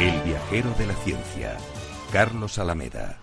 El viajero de la ciencia, Carlos Alameda.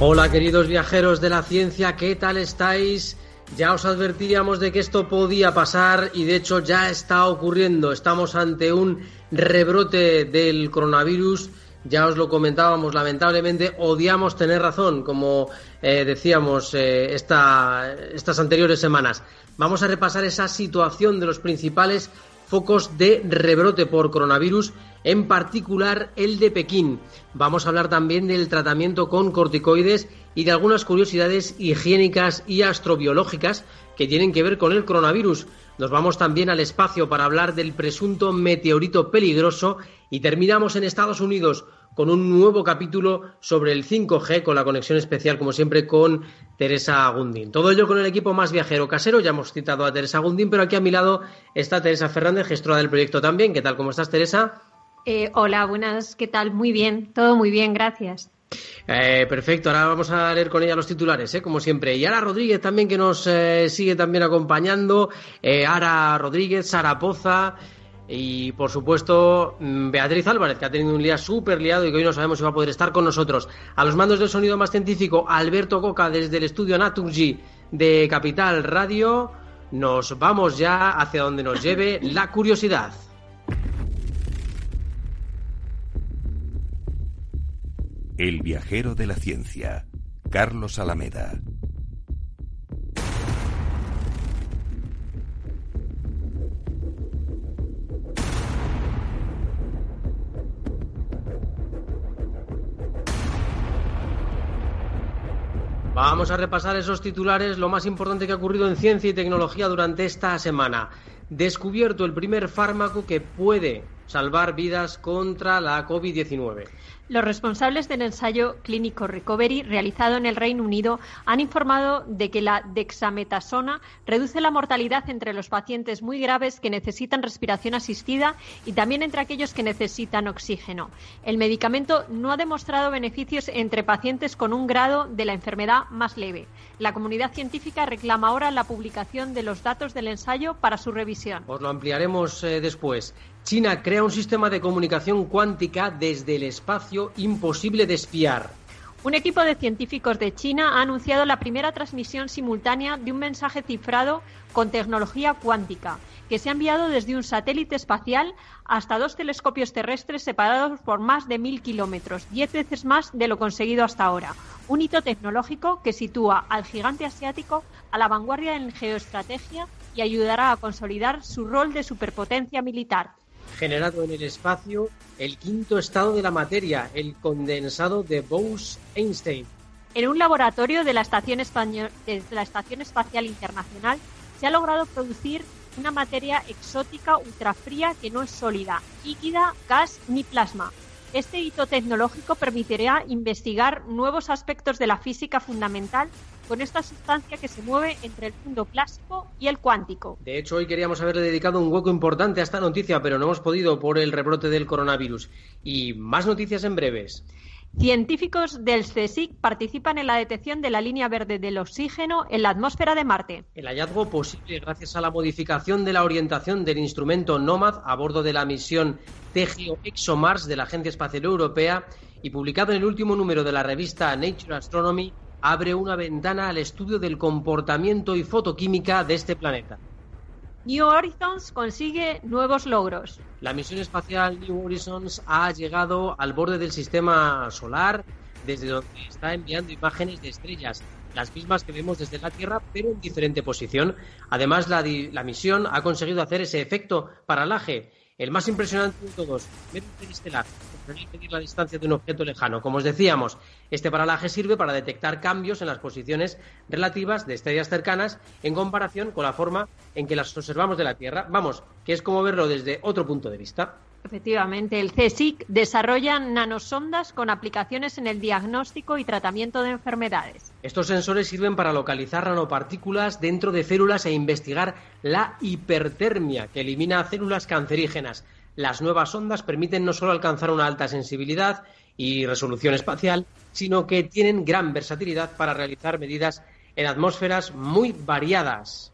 Hola queridos viajeros de la ciencia, ¿qué tal estáis? Ya os advertíamos de que esto podía pasar y de hecho ya está ocurriendo. Estamos ante un rebrote del coronavirus ya os lo comentábamos, lamentablemente odiamos tener razón, como eh, decíamos eh, estas anteriores semanas. Vamos a repasar esa situación de los principales focos de rebrote por coronavirus, en particular el de Pekín. Vamos a hablar también del tratamiento con corticoides y de algunas curiosidades higiénicas y astrobiológicas que tienen que ver con el coronavirus. Nos vamos también al espacio para hablar del presunto meteorito peligroso y terminamos en Estados Unidos con un nuevo capítulo sobre el 5G con la conexión especial, como siempre, con Teresa Gundín. Todo ello con el equipo más viajero casero. Ya hemos citado a Teresa Gundín, pero aquí a mi lado está Teresa Fernández, gestora del proyecto también. ¿Qué tal? ¿Cómo estás, Teresa? Eh, hola, buenas. ¿Qué tal? Muy bien. Todo muy bien, gracias. Eh, perfecto, ahora vamos a leer con ella los titulares, ¿eh? como siempre. Y Ara Rodríguez también que nos eh, sigue también acompañando. Ara Rodríguez, Sara Poza, y por supuesto, mm, Beatriz Álvarez, que ha tenido un día súper liado y que hoy no sabemos si va a poder estar con nosotros. A los mandos del sonido más científico, Alberto Coca desde el estudio Naturgy de Capital Radio. Nos vamos ya hacia donde nos lleve la curiosidad. El viajero de la ciencia, Carlos Alameda. Vamos a repasar esos titulares, lo más importante que ha ocurrido en ciencia y tecnología durante esta semana. Descubierto el primer fármaco que puede salvar vidas contra la COVID-19. Los responsables del ensayo clínico Recovery realizado en el Reino Unido han informado de que la dexametasona reduce la mortalidad entre los pacientes muy graves que necesitan respiración asistida y también entre aquellos que necesitan oxígeno. El medicamento no ha demostrado beneficios entre pacientes con un grado de la enfermedad más leve. La comunidad científica reclama ahora la publicación de los datos del ensayo para su revisión. Os lo ampliaremos eh, después. China crea un sistema de comunicación cuántica desde el espacio imposible de espiar. Un equipo de científicos de China ha anunciado la primera transmisión simultánea de un mensaje cifrado con tecnología cuántica, que se ha enviado desde un satélite espacial hasta dos telescopios terrestres separados por más de mil kilómetros, diez veces más de lo conseguido hasta ahora. Un hito tecnológico que sitúa al gigante asiático a la vanguardia en geoestrategia y ayudará a consolidar su rol de superpotencia militar generado en el espacio el quinto estado de la materia, el condensado de Bose-Einstein. En un laboratorio de la, Estación de la Estación Espacial Internacional se ha logrado producir una materia exótica ultrafría que no es sólida, líquida, gas ni plasma. Este hito tecnológico permitirá investigar nuevos aspectos de la física fundamental con esta sustancia que se mueve entre el mundo clásico y el cuántico. De hecho, hoy queríamos haberle dedicado un hueco importante a esta noticia, pero no hemos podido por el rebrote del coronavirus. Y más noticias en breves. Científicos del CSIC participan en la detección de la línea verde del oxígeno en la atmósfera de Marte. El hallazgo posible gracias a la modificación de la orientación del instrumento NOMAD a bordo de la misión TGO ExoMars de la Agencia Espacial Europea y publicado en el último número de la revista Nature Astronomy abre una ventana al estudio del comportamiento y fotoquímica de este planeta. New Horizons consigue nuevos logros. La misión espacial New Horizons ha llegado al borde del sistema solar, desde donde está enviando imágenes de estrellas, las mismas que vemos desde la Tierra, pero en diferente posición. Además, la, la misión ha conseguido hacer ese efecto paralaje el más impresionante de todos, medio interestelar, medir la distancia de un objeto lejano. Como os decíamos, este paralaje sirve para detectar cambios en las posiciones relativas de estrellas cercanas en comparación con la forma en que las observamos de la Tierra. Vamos, que es como verlo desde otro punto de vista. Efectivamente, el CSIC desarrolla nanosondas con aplicaciones en el diagnóstico y tratamiento de enfermedades. Estos sensores sirven para localizar nanopartículas dentro de células e investigar la hipertermia que elimina células cancerígenas. Las nuevas sondas permiten no solo alcanzar una alta sensibilidad y resolución espacial, sino que tienen gran versatilidad para realizar medidas en atmósferas muy variadas.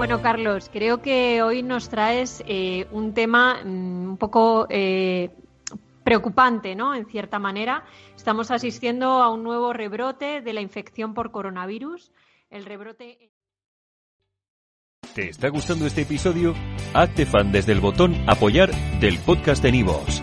Bueno, Carlos, creo que hoy nos traes eh, un tema mm, un poco eh, preocupante, ¿no? En cierta manera, estamos asistiendo a un nuevo rebrote de la infección por coronavirus. El rebrote. ¿Te está gustando este episodio? Hazte fan desde el botón Apoyar del podcast de Nivos.